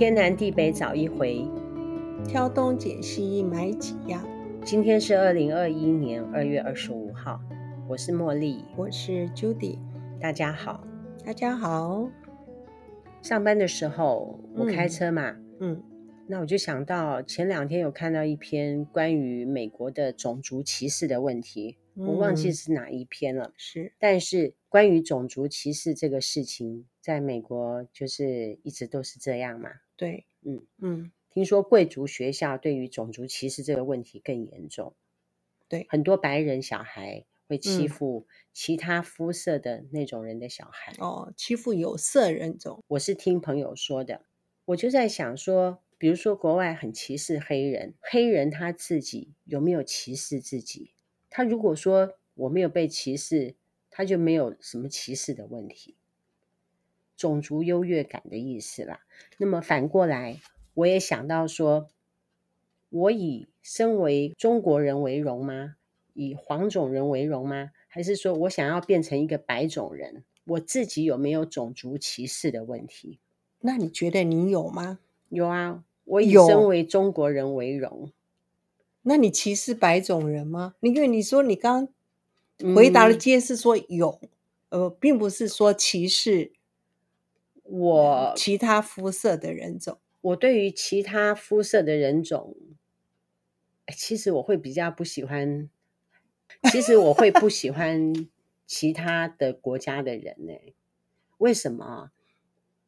天南地北找一回，挑东拣西买几样。今天是二零二一年二月二十五号，我是茉莉，我是 Judy，大家好，大家好。上班的时候我开车嘛，嗯，嗯，那我就想到前两天有看到一篇关于美国的种族歧视的问题，嗯，我忘记是哪一篇了，是，但是关于种族歧视这个事情，在美国就是一直都是这样嘛。对，嗯嗯，听说贵族学校对于种族歧视这个问题更严重。对，很多白人小孩会欺负其他肤色的那种人的小孩。嗯、哦，欺负有色人种。我是听朋友说的，我就在想说，比如说国外很歧视黑人，黑人他自己有没有歧视自己？他如果说我没有被歧视，他就没有什么歧视的问题。种族优越感的意思啦。那么反过来，我也想到说，我以身为中国人为荣吗？以黄种人为荣吗？还是说我想要变成一个白种人？我自己有没有种族歧视的问题？那你觉得你有吗？有啊，我以身为中国人为荣。那你歧视白种人吗？因为你说你刚回答的皆是说有，嗯、呃，并不是说歧视。我其他肤色的人种，我对于其他肤色的人种，其实我会比较不喜欢。其实我会不喜欢其他的国家的人呢？为什么？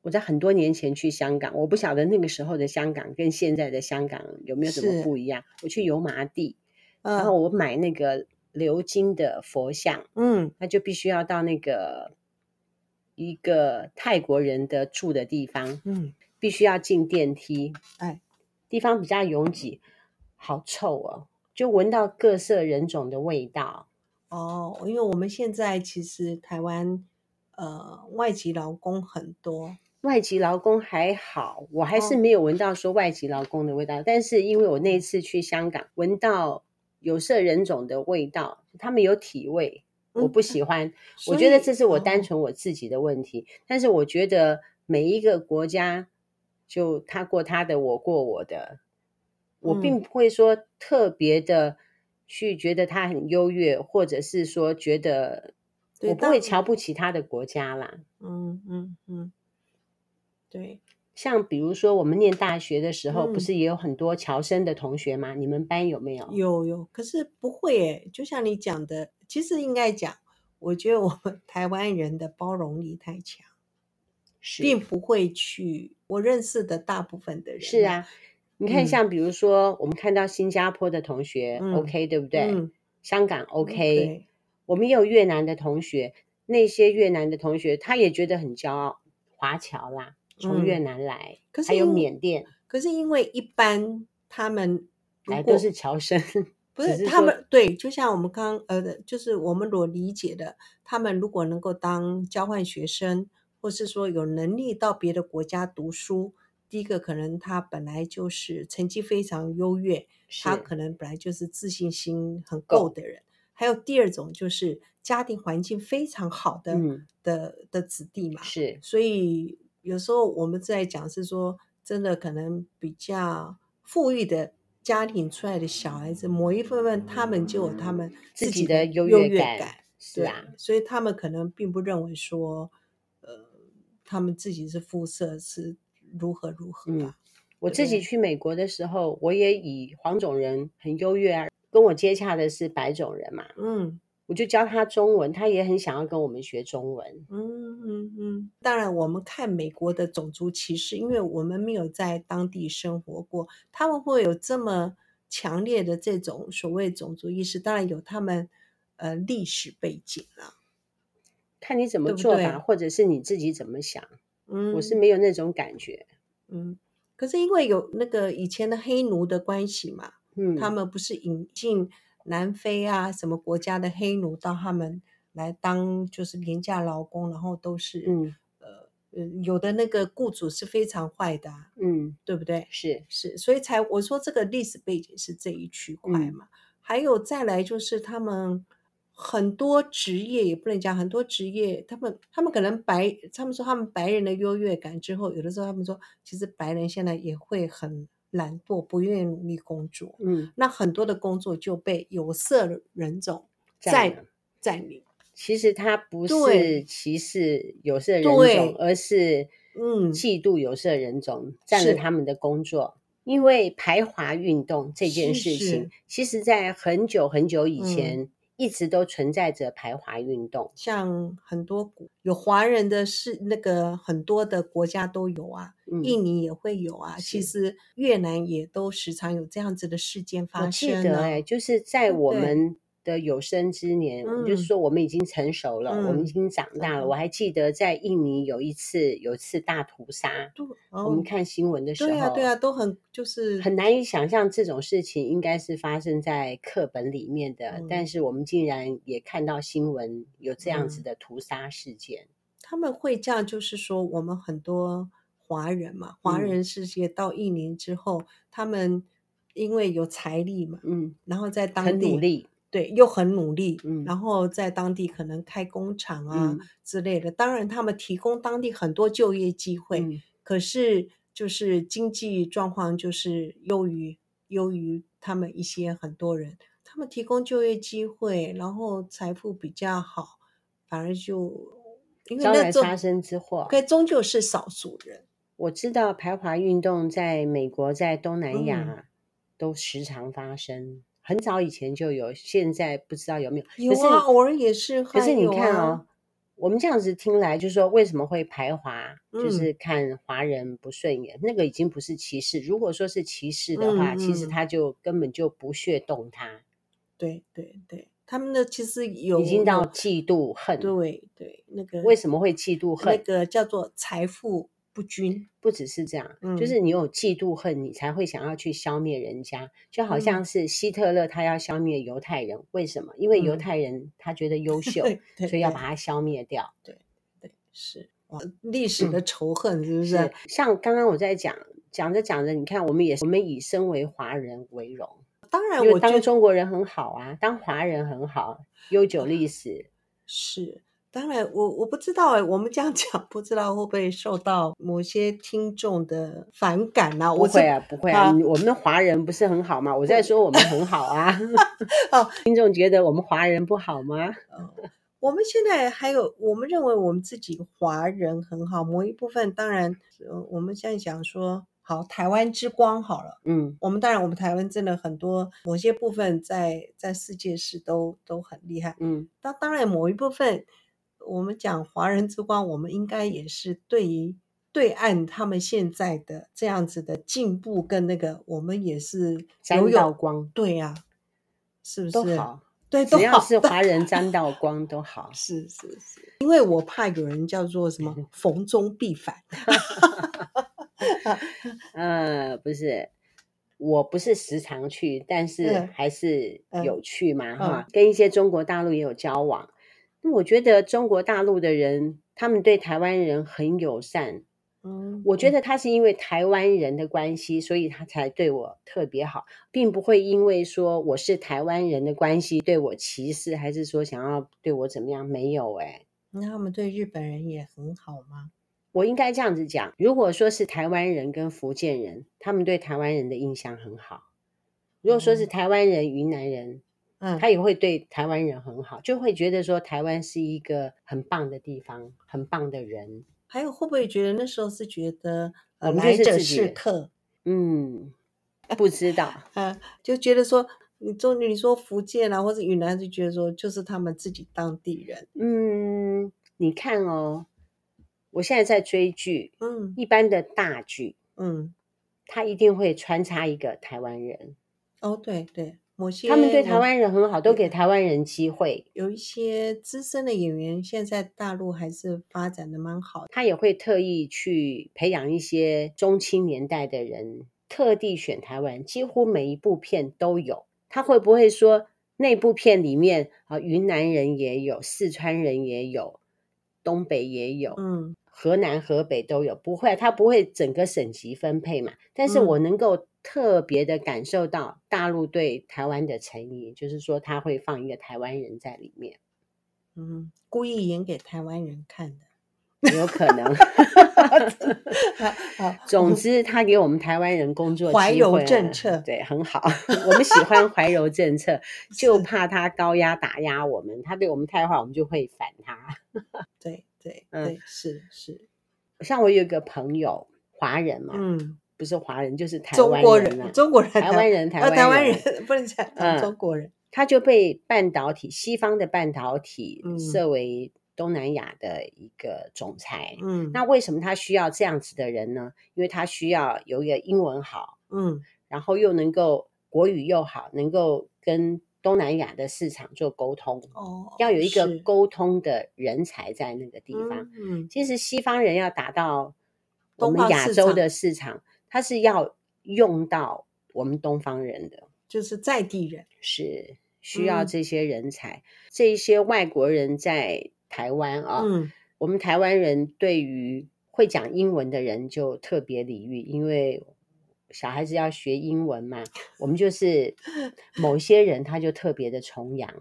我在很多年前去香港，我不晓得那个时候的香港跟现在的香港有没有什么不一样。我去油麻地，嗯，然后我买那个鎏金的佛像，嗯，那就必须要到那个。一个泰国人的住的地方，嗯，必须要进电梯，哎，地方比较拥挤，好臭哦，就闻到各色人种的味道。哦，因为我们现在其实台湾，呃，外籍劳工很多，外籍劳工还好，我还是没有闻到说外籍劳工的味道，哦，但是因为我那次去香港，闻到有色人种的味道，他们有体味。我不喜欢，嗯，我觉得这是我单纯我自己的问题。但是我觉得每一个国家，就他过他的，我过我的，我并不会说特别的去觉得他很优越，或者是说觉得我不会瞧不起他的国家啦。嗯嗯嗯，对。像比如说我们念大学的时候，不是也有很多侨生的同学吗？你们班有没有？有有，可是不会诶，就像你讲的。其实应该讲，我觉得我们 台湾人的包容力太强，是并不会去。我认识的大部分的人是啊，你看，像比如说，嗯、我们看到新加坡的同学、嗯、OK，对不对？嗯、香港 OK，我们也有越南的同学，那些越南的同学他也觉得很骄傲，华侨啦，从越南来，嗯、可是还有缅甸。可是因为一般他们来都是侨生。不是，是他们对，就像我们刚呃，就是我们所理解的，他们如果能够当交换学生，或是说有能力到别的国家读书，第一个可能他本来就是成绩非常优越，他可能本来就是自信心很够的人。还有第二种就是家庭环境非常好的、嗯、的的子弟嘛，是。所以有时候我们在讲是说，真的可能比较富裕的。家庭出来的小孩子，某一部分他们就有他们自己的优越感，感是啊，所以他们可能并不认为说，呃，他们自己是肤色是如何如何吧。嗯，我自己去美国的时候，我也以黄种人很优越啊，跟我接洽的是白种人嘛，嗯。我就教他中文，他也很想要跟我们学中文。嗯嗯嗯。当然，我们看美国的种族歧视，因为我们没有在当地生活过，他们会有这么强烈的这种所谓种族意识。当然有他们呃历史背景啊，看你怎么做吧，对对，或者是你自己怎么想。嗯，我是没有那种感觉。嗯，可是因为有那个以前的黑奴的关系嘛，嗯，他们不是引进。南非啊，什么国家的黑奴到他们来当就是廉价劳工，然后都是嗯呃有的那个雇主是非常坏的，啊，嗯，对不对？是是，所以才我说这个历史背景是这一区块嘛，嗯。还有再来就是他们很多职业也不能讲很多职业，他们他们可能白，他们说他们白人的优越感之后，有的时候他们说，其实白人现在也会很懒惰，不愿意努力工作。嗯，那很多的工作就被有色人种占占领。其实他不是歧视有色人种，而是嗯嫉妒有色人种占了他们的工作。因为排华运动这件事情，其实在很久很久以前。嗯一直都存在着排华运动，像很多有华人的是那个很多的国家都有啊，嗯、印尼也会有啊，其实越南也都时常有这样子的事件发生。我记得哎，就是在我们。的有生之年，嗯、就是说我们已经成熟了，嗯、我们已经长大了。嗯、我还记得在印尼有一次，有一次大屠杀，哦、我们看新闻的时候，对啊，对啊，都很就是很难以想象这种事情应该是发生在课本里面的，嗯、但是我们竟然也看到新闻有这样子的屠杀事件。嗯、他们会这样，就是说我们很多华人嘛，华人世界到印尼之后，嗯、他们因为有财力嘛，嗯，然后在当地很努力。对，又很努力，嗯，然后在当地可能开工厂啊之类的。嗯、当然，他们提供当地很多就业机会，嗯、可是就是经济状况就是优于优于他们一些很多人。他们提供就业机会，然后财富比较好，反而就因为那发生之祸，可终究是少数人。我知道排华运动在美国，在东南亚、嗯、都时常发生。很早以前就有，现在不知道有没有。有啊，偶尔也是。可是你看哦，我们这样子听来，就是说为什么会排华，就是看华人不顺眼，那个已经不是歧视。如果说是歧视的话，其实他就根本就不屑动他。对对对，他们的其实有已经到嫉妒恨。对对，那个为什么会嫉妒恨？那个叫做财富。不均不只是这样，嗯、就是你有嫉妒恨，你才会想要去消灭人家。就好像是希特勒他要消灭犹太人，嗯、为什么？因为犹太人他觉得优秀，嗯、所以要把他消灭掉。对是哇，历史的仇恨是不是像刚刚我在讲讲着讲着，你看我们也我们以身为华人为荣。当然，我当中国人很好啊，当华人很好，悠久历史是。当然，我我不知道哎，我们这样讲，不知道会不会受到某些听众的反感呢？不会啊，不会啊，我们的华人不是很好吗？我在说我们很好啊。哦，听众觉得我们华人不好吗？哦，我们现在还有，我们认为我们自己华人很好，某一部分当然，我们现在讲说，好，台湾之光好了，嗯，我们当然，我们台湾真的很多某些部分在在世界是都都很厉害，嗯，当当然某一部分。我们讲华人之光，我们应该也是对于对岸他们现在的这样子的进步跟那个，我们也是沾到光。对呀、啊，是不是？都好，对，只要是华人沾到光都好。是是是，因为我怕有人叫做什么 逢中必反。呃，不是，我不是时常去，但是还是有去嘛哈，嗯、跟一些中国大陆也有交往。我觉得中国大陆的人，他们对台湾人很友善。嗯，我觉得他是因为台湾人的关系，所以他才对我特别好，并不会因为说我是台湾人的关系对我歧视，还是说想要对我怎么样？没有哎。那他们对日本人也很好吗？我应该这样子讲，如果说是台湾人跟福建人，他们对台湾人的印象很好；如果说是台湾人、云南人。嗯，他也会对台湾人很好，就会觉得说台湾是一个很棒的地方，很棒的人。还有会不会觉得那时候是觉得呃来者是客？嗯，不知道啊，就觉得说你中你说福建啊，或者云南就觉得说就是他们自己当地人。嗯，你看哦，我现在在追剧，嗯，一般的大剧，嗯，他一定会穿插一个台湾人。哦，对对。他们对台湾人很好，都给台湾人机会。有一些资深的演员，现在大陆还是发展的蛮好的。他也会特意去培养一些中青年代的人，特地选台湾，几乎每一部片都有。他会不会说那部片里面啊，云南人也有，四川人也有，东北也有，嗯，河南、河北都有，不会，他不会整个省级分配嘛。但是我能够特别的感受到大陆对台湾的诚意，嗯、就是说他会放一个台湾人在里面，嗯，故意演给台湾人看的，有可能。好，总之他给我们台湾人工作怀柔政策，对，很好。我们喜欢怀柔政策，就怕他高压打压我们，他对我们太坏，我们就会反他。对。对，嗯，是是，像我有一个朋友，华人嘛，嗯，不是华人就是台湾人啊，中国人，台湾人，台湾台湾人不能讲中国人，他就被半导体西方的半导体设为东南亚的一个总裁，嗯，那为什么他需要这样子的人呢？因为他需要有一个英文好，嗯，然后又能够国语又好，能够跟。东南亚的市场做沟通，哦，要有一个沟通的人才在那个地方。嗯，其实西方人要达到我们亚洲的市场，他是要用到我们东方人的，就是在地人，是需要这些人才。嗯、这些外国人在台湾啊，嗯，我们台湾人对于会讲英文的人就特别礼遇，因为。小孩子要学英文嘛，我们就是 某些人他就特别的崇洋。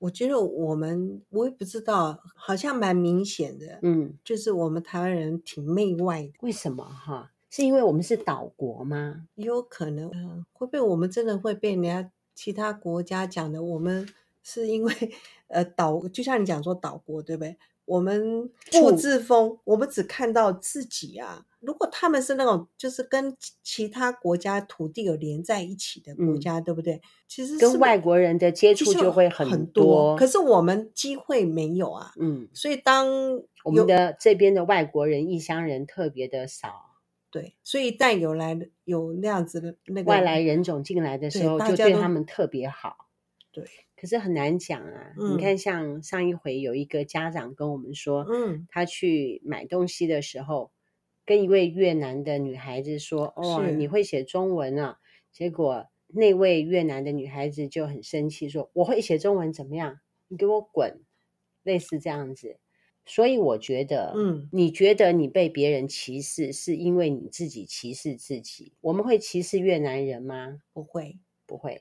我觉得我们我也不知道，好像蛮明显的，嗯，就是我们台湾人挺媚外的。为什么哈？是因为我们是岛国吗？也有可能，会不会我们真的会被人家其他国家讲的？我们是因为呃岛，就像你讲说岛国，对不对？我们不自封，我们只看到自己啊。如果他们是那种就是跟其他国家土地有连在一起的国家，嗯、对不对？其实跟外国人的接触就会很多，很多，可是我们机会没有啊。嗯，所以当我们的这边的外国人、异乡人特别的少，对，所以但有来有那样子的那个外来人种进来的时候，就对他们特别好。对，可是很难讲啊。嗯、你看，像上一回有一个家长跟我们说，嗯，他去买东西的时候。跟一位越南的女孩子说：“哦，你会写中文啊？”结果那位越南的女孩子就很生气，说：“我会写中文怎么样？你给我滚！”类似这样子。所以我觉得，嗯，你觉得你被别人歧视，是因为你自己歧视自己。我们会歧视越南人吗？不会，不会。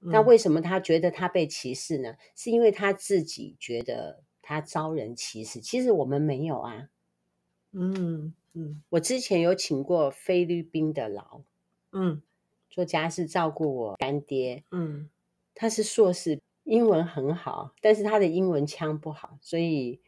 那为什么他觉得他被歧视呢？是因为他自己觉得他遭人歧视。其实我们没有啊。嗯。嗯，我之前有请过菲律宾的劳，嗯，做家事照顾我干爹，嗯，他是硕士，英文很好，但是他的英文腔不好，所以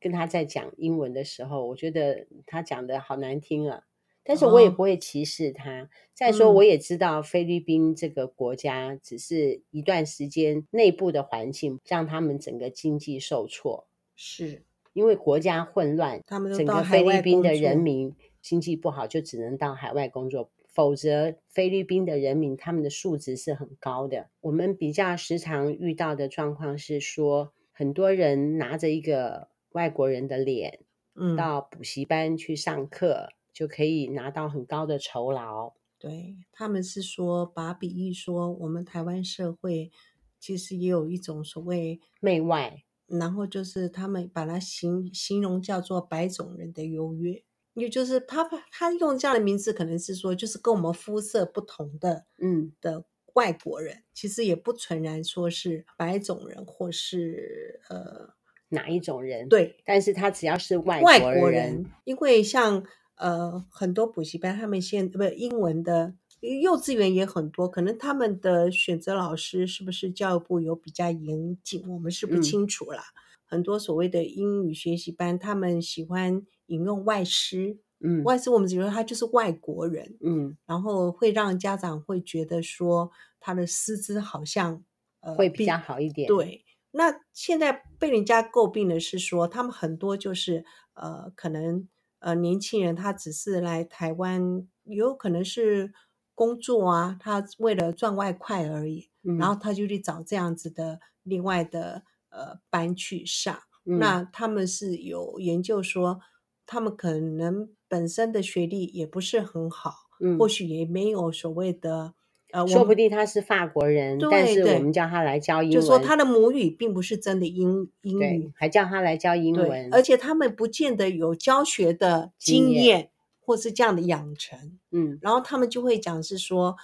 跟他在讲英文的时候，我觉得他讲的好难听啊。但是我也不会歧视他。哦、再说，我也知道菲律宾这个国家只是一段时间内部的环境让他们整个经济受挫，是。因为国家混乱，他们整个菲律宾的人民经济不好，就只能到海外工作。否则，菲律宾的人民他们的素质是很高的。我们比较时常遇到的状况是说，很多人拿着一个外国人的脸，嗯，到补习班去上课，就可以拿到很高的酬劳。对，他们是说，把比喻说，我们台湾社会其实也有一种所谓媚外。然后就是他们把它形形容叫做白种人的优越，也就是他他用这样的名字，可能是说就是跟我们肤色不同的嗯的外国人，其实也不纯然说是白种人或是呃哪一种人，对，但是他只要是外外国人，因为像呃很多补习班，他们现在不英文的。幼稚园也很多，可能他们的选择老师是不是教育部有比较严谨，我们是不清楚啦。嗯、很多所谓的英语学习班，他们喜欢引用外师，嗯，外师我们只说他就是外国人，嗯，然后会让家长会觉得说他的师资好像呃会比较好一点。对，那现在被人家诟病的是说，他们很多就是呃可能呃年轻人他只是来台湾，有可能是。工作啊，他为了赚外快而已，嗯、然后他就去找这样子的另外的呃班去上。嗯、那他们是有研究说，他们可能本身的学历也不是很好，嗯、或许也没有所谓的呃，说不定他是法国人，但是我们叫他来教英文，就说他的母语并不是真的英英语，还叫他来教英文，而且他们不见得有教学的经验，或是这样的养成，嗯，然后他们就会讲是说，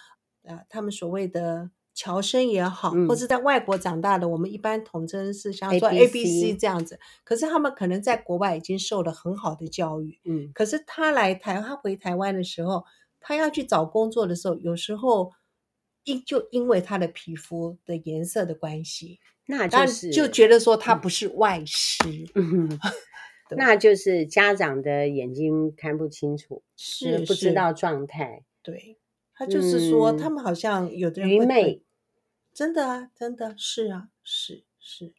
呃，他们所谓的侨生也好，嗯、或是在外国长大的，我们一般统称是像说 A B C 这样子，可是他们可能在国外已经受了很好的教育，嗯，可是他来台，他回台湾的时候，他要去找工作的时候，有时候。因就因为他的皮肤的颜色的关系，那就是就觉得说他不是外师，嗯，那就是家长的眼睛看不清楚，是不知道状态。对，他就是说、嗯、他们好像有的人愚昧，真的啊，真的是啊，是是，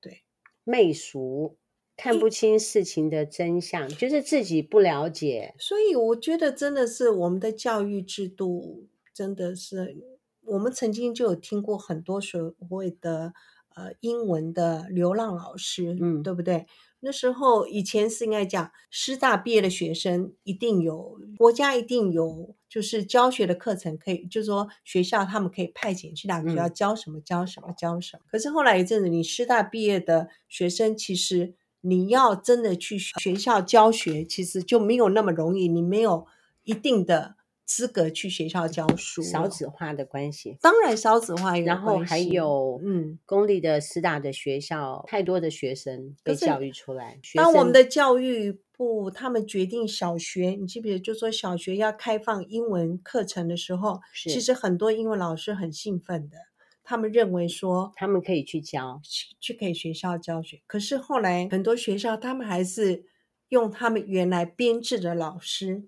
对，媚俗，看不清事情的真相，就是自己不了解。所以我觉得真的是我们的教育制度真的是。我们曾经就有听过很多所谓的呃英文的流浪老师，嗯，对不对？那时候以前是应该讲师大毕业的学生一定有国家一定有就是教学的课程可以，就是说学校他们可以派遣去哪个学校教什么、嗯、教什么教什么。可是后来一阵子，你师大毕业的学生，其实你要真的去学校教学，其实就没有那么容易，你没有一定的。资格去学校教书，少子化的关系，当然少子化有关系，然后还有嗯，公立的师大的学校，太多的学生被教育出来。当我们的教育部他们决定小学，你记不记得，就说小学要开放英文课程的时候，其实很多英文老师很兴奋的，他们认为说他们可以去教，去去给学校教学。可是后来很多学校他们还是用他们原来编制的老师。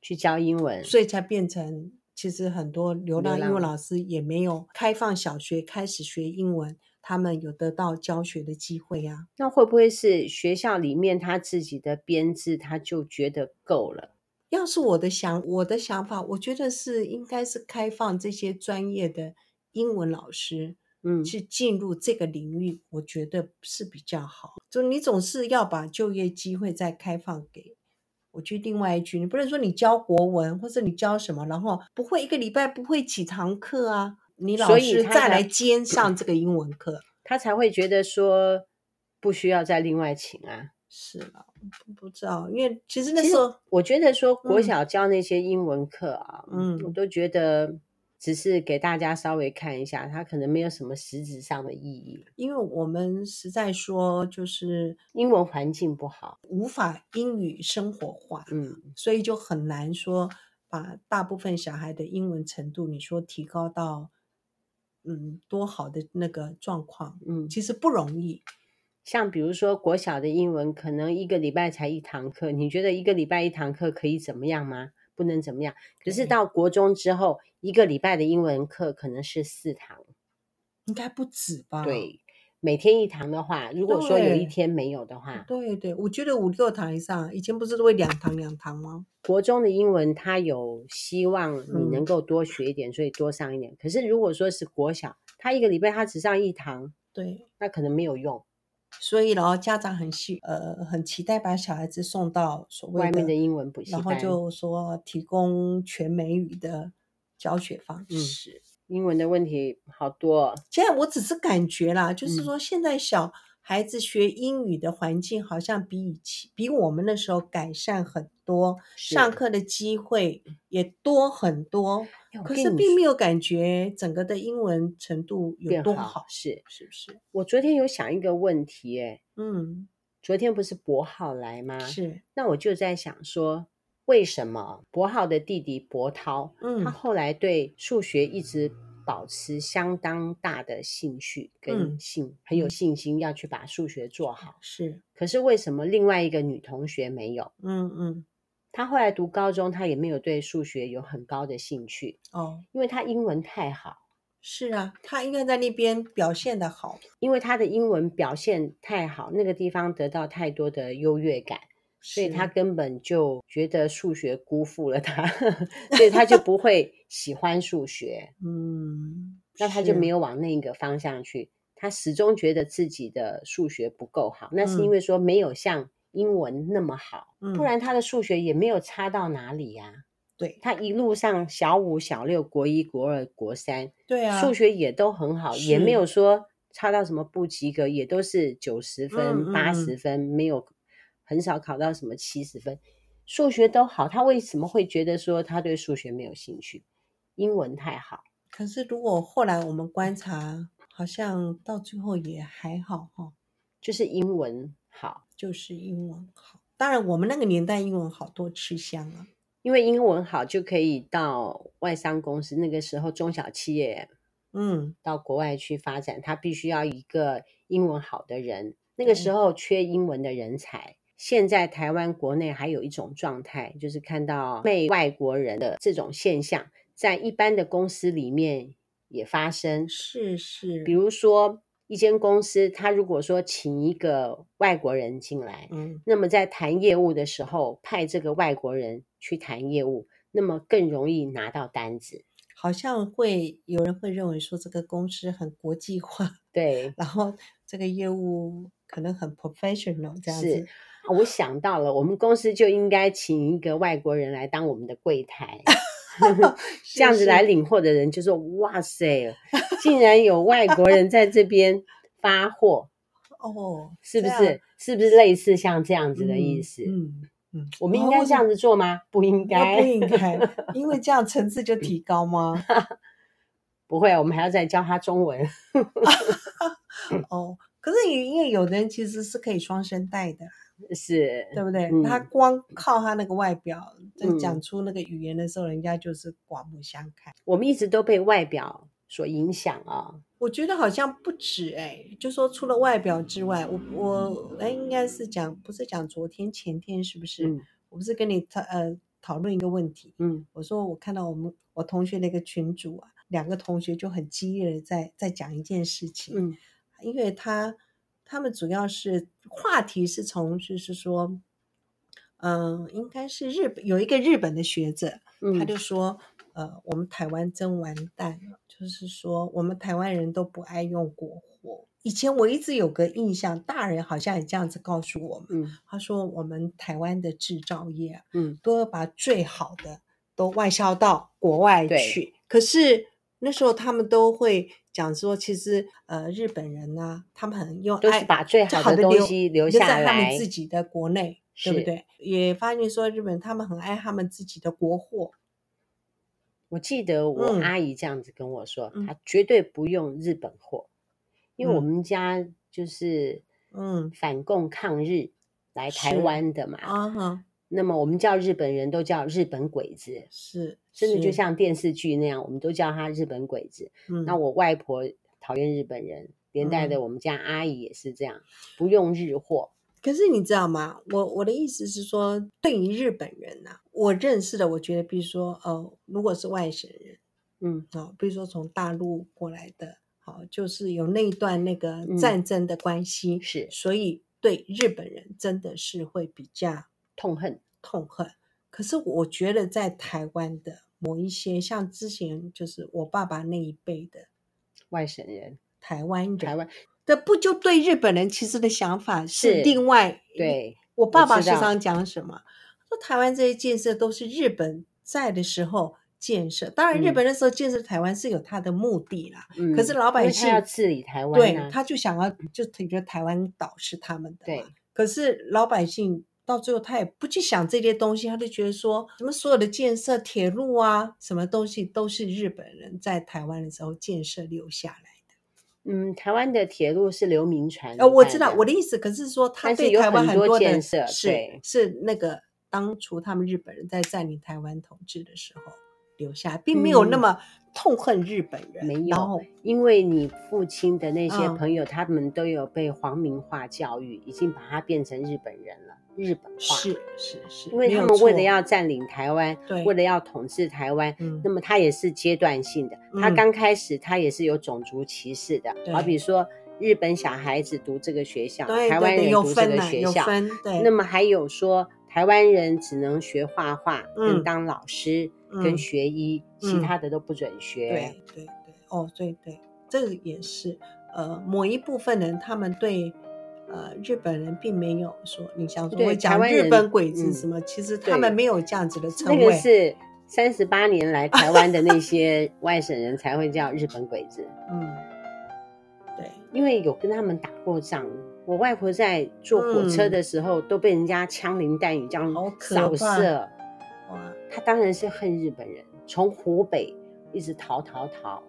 去教英文，所以才变成其实很多流浪英文老师也没有开放小学开始学英文，他们有得到教学的机会呀、啊。那会不会是学校里面他自己的编制他就觉得够了？要是我的想我的想法，我觉得是应该是开放这些专业的英文老师，嗯，去进入这个领域，我觉得是比较好。就你总是要把就业机会再开放给。我去另外一句，你不能说你教国文，或者你教什么，然后不会一个礼拜不会几堂课啊？你老师再来兼上这个英文课，他才会觉得说不需要再另外请啊。是啊，不知道，因为其实那时候我觉得说国小教那些英文课啊，嗯，我都觉得。只是给大家稍微看一下，它可能没有什么实质上的意义。因为我们实在说，就是英文环境不好，无法英语生活化，嗯，所以就很难说把大部分小孩的英文程度，你说提高到嗯多好的那个状况，嗯，其实不容易。像比如说国小的英文，可能一个礼拜才一堂课，你觉得一个礼拜一堂课可以怎么样吗？不能怎么样。可是到国中之后，一个礼拜的英文课可能是四堂，应该不止吧？对，每天一堂的话，如果说有一天没有的话，对对，我觉得五六堂以上，以前不是都会两堂两堂吗？国中的英文他有希望你能够多学一点，嗯、所以多上一点。可是如果说是国小，他一个礼拜他只上一堂，对，那可能没有用。所以，然后家长很希呃很期待把小孩子送到所谓的外面的英文补习班，然后就说提供全美语的教学方式。嗯，英文的问题好多。现在我只是感觉啦，就是说现在小孩子学英语的环境好像比以前比我们那时候改善很多，上课的机会也多很多。可是并没有感觉整个的英文程度有多好，好是是不是？我昨天有想一个问题，哎，嗯，昨天不是博浩来吗？是，那我就在想说，为什么博浩的弟弟博涛，嗯，他后来对数学一直保持相当大的兴趣跟信，嗯、很有信心要去把数学做好，是。可是为什么另外一个女同学没有？嗯嗯。他后来读高中，他也没有对数学有很高的兴趣哦，因为他英文太好。是啊，他应该在那边表现得好，因为他的英文表现太好，那个地方得到太多的优越感，所以他根本就觉得数学辜负了他，所以他就不会喜欢数学。嗯，那他就没有往那个方向去，他始终觉得自己的数学不够好，那是因为说没有像。英文那么好，不然他的数学也没有差到哪里呀、啊。对，他一路上小五、小六、国一、国二、国三，对啊，数学也都很好，也没有说差到什么不及格，也都是九十分、八十分，没有很少考到什么七十分，数学都好。他为什么会觉得说他对数学没有兴趣？英文太好。可是如果后来我们观察，好像到最后也还好哈，就是英文好，就是英文好。当然，我们那个年代英文好多吃香啊。因为英文好就可以到外商公司，那个时候中小企业，嗯，到国外去发展，他必须要一个英文好的人。那个时候缺英文的人才。现在台湾国内还有一种状态，就是看到媚外国人的这种现象，在一般的公司里面也发生。是是，比如说。一间公司，他如果说请一个外国人进来，嗯，那么在谈业务的时候，派这个外国人去谈业务，那么更容易拿到单子。好像会有人会认为说这个公司很国际化，对，然后这个业务可能很 professional 这样子。我想到了，我们公司就应该请一个外国人来当我们的柜台。这样子来领货的人就说：“哇塞，竟然有外国人在这边发货 哦，是不是？是不是类似像这样子的意思？嗯嗯，嗯，我们应该这样子做吗？不应 该，不应该，因为这样层次就提高吗？不会，我们还要再教他中文。哦，可是因为有的人其实是可以双声带的。”是对不对？嗯、他光靠他那个外表，在讲出那个语言的时候，嗯、人家就是刮目相看。我们一直都被外表所影响啊、哦。我觉得好像不止哎，就说除了外表之外，我我哎，应该是讲不是讲昨天前天是不是？嗯、我不是跟你讨呃讨论一个问题。嗯，我说我看到我们我同学那个群主啊，两个同学就很激烈的在在讲一件事情。嗯，因为他。他们主要是话题是从，就是说，嗯、呃，应该是日本有一个日本的学者，嗯、他就说，呃，我们台湾真完蛋了，就是说我们台湾人都不爱用国货。以前我一直有个印象，大人好像也这样子告诉我们，嗯、他说我们台湾的制造业，嗯，都要把最好的都外销到国外去，可是。那时候他们都会讲说，其实呃，日本人呢、啊，他们很用爱把最好的东西留下来，在他们自己的国内，对不对？也发现说，日本他们很爱他们自己的国货。我记得我阿姨这样子跟我说，嗯、她绝对不用日本货，嗯、因为我们家就是嗯反共抗日来台湾的嘛。那么我们叫日本人都叫日本鬼子，是，真的就像电视剧那样，我们都叫他日本鬼子。嗯，那我外婆讨厌日本人，连带的我们家阿姨也是这样，不用日货。可是你知道吗？我我的意思是说，对于日本人呐，我认识的，我觉得，比如说，呃，如果是外省人，嗯，哦，比如说从大陆过来的，好，就是有那一段那个战争的关系，是，所以对日本人真的是会比较。痛恨，痛恨。可是我觉得在台湾的某一些，像之前就是我爸爸那一辈的外省人、台湾人、台湾的，不就对日本人其实的想法是另外。对，我爸爸时常讲什么？说台湾这些建设都是日本在的时候建设。当然，日本那时候建设台湾是有他的目的啦。嗯，可是老百姓要治理台湾，对，他就想要就觉得台湾岛是他们的。对，可是老百姓。到最后，他也不去想这些东西，他就觉得说，什么所有的建设、铁路啊，什么东西都是日本人在台湾的时候建设留下来的。嗯，台湾的铁路是刘铭传。呃，我知道我的意思，可是说他对台湾很多建设是对是那个当初他们日本人在占领台湾统治的时候留下，并没有那么痛恨日本人。嗯、没有，因为你父亲的那些朋友，嗯、他们都有被皇民化教育，已经把他变成日本人了。日本化是是是，因为他们为了要占领台湾，对，为了要统治台湾，嗯，那么他也是阶段性的。嗯、他刚开始他也是有种族歧视的，好比说日本小孩子读这个学校，对台湾人读这个学校，对。那么还有说台湾人只能学画画，跟、嗯、当老师，嗯、跟学医，嗯、其他的都不准学。对对对，哦，对对，这个也是，呃，某一部分人他们对。呃，日本人并没有说你想说会讲日本鬼子什么，嗯、其实他们没有这样子的称谓。那个是三十八年来台湾的那 些外省人才会叫日本鬼子。嗯，对，因为有跟他们打过仗。我外婆在坐火车的时候，都被人家枪林弹雨这样扫射。哇，她当然是恨日本人，从湖北一直逃逃逃，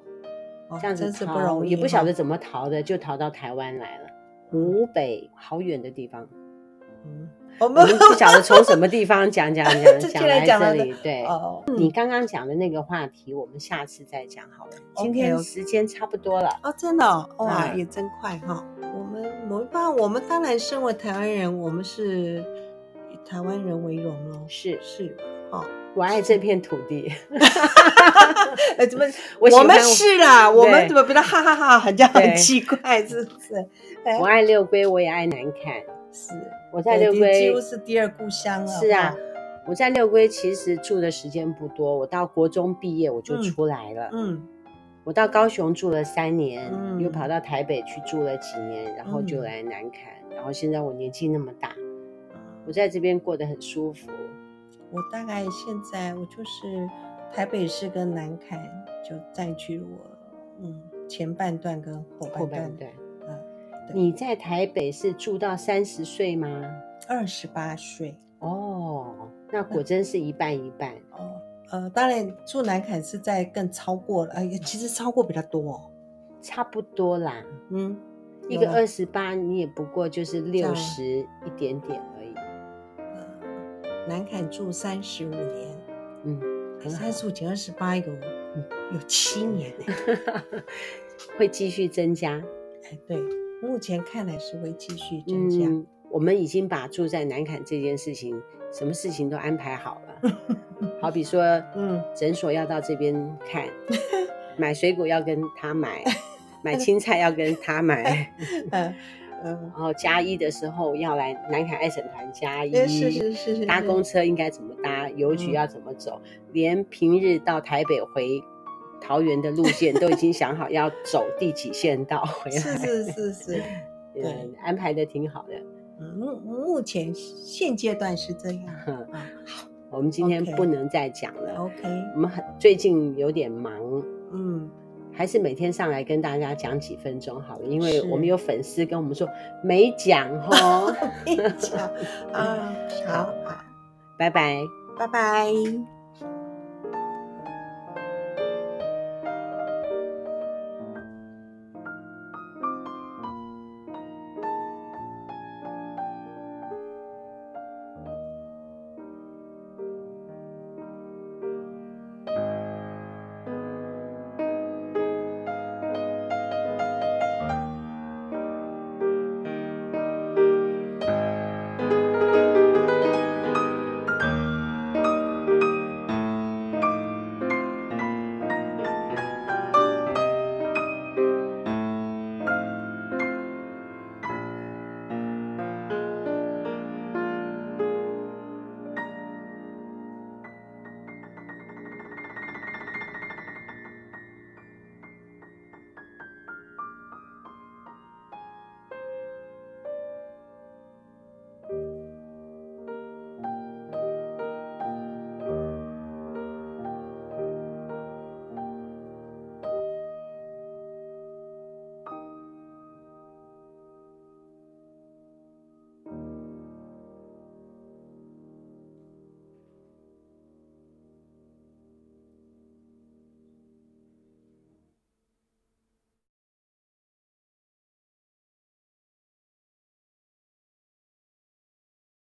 这样子逃，不容易，也不晓得怎么逃的，就逃到台湾来了。湖北好远的地方，嗯，我们不晓得从什么地方讲讲讲 讲来这里。对，你刚刚讲的那个话题，我们下次再讲好了。今天时间差不多了哦，真的哇，也真快哈。我们某一方，我们当然身为台湾人，我们是以台湾人为荣喽。是。是，哦，我爱这片土地。哎，怎么？我们是啦，我们怎么变得哈哈哈，好像很奇怪，是不是？我爱六龟，我也爱南崁。是，我在六龟几乎是第二故乡了。是啊，我在六龟其实住的时间不多，我到国中毕业我就出来了。嗯。我到高雄住了三年，嗯、又跑到台北去住了几年，然后就来南崁。嗯、然后现在我年纪那么大，嗯、我在这边过得很舒服。我大概现在我就是台北市跟南崁就占据了我嗯前半段跟后半段。后半段嗯，你在台北是住到三十岁吗？二十八岁。哦，那果真是一半一半。嗯、哦。呃，当然住南崁是在更超过了，哎、呃，其实超过比较多，哦，差不多啦，嗯，一个二十八，你也不过就是六十一点点南坎住三十五年，嗯，三十五减二十八有，嗯，有七年呢，会继续增加。哎，对，目前看来是会继续增加。嗯，我们已经把住在南坎这件事情，什么事情都安排好了。好比说，嗯，诊所要到这边看，买水果要跟他买，买青菜要跟他买，嗯嗯，然后加一的时候要来南凯爱审团加一，是是是是，搭公车应该怎么搭，邮局要怎么走，连平日到台北回桃园的路线都已经想好要走第几线道回来，是是是是，嗯，安排的挺好的，嗯，目目前现阶段是这样，好。我们今天不能再讲了。OK，我们很最近有点忙，嗯，还是每天上来跟大家讲几分钟好了，因为我们有粉丝跟我们说没讲 哦，没讲。啊，好好，拜拜，拜拜。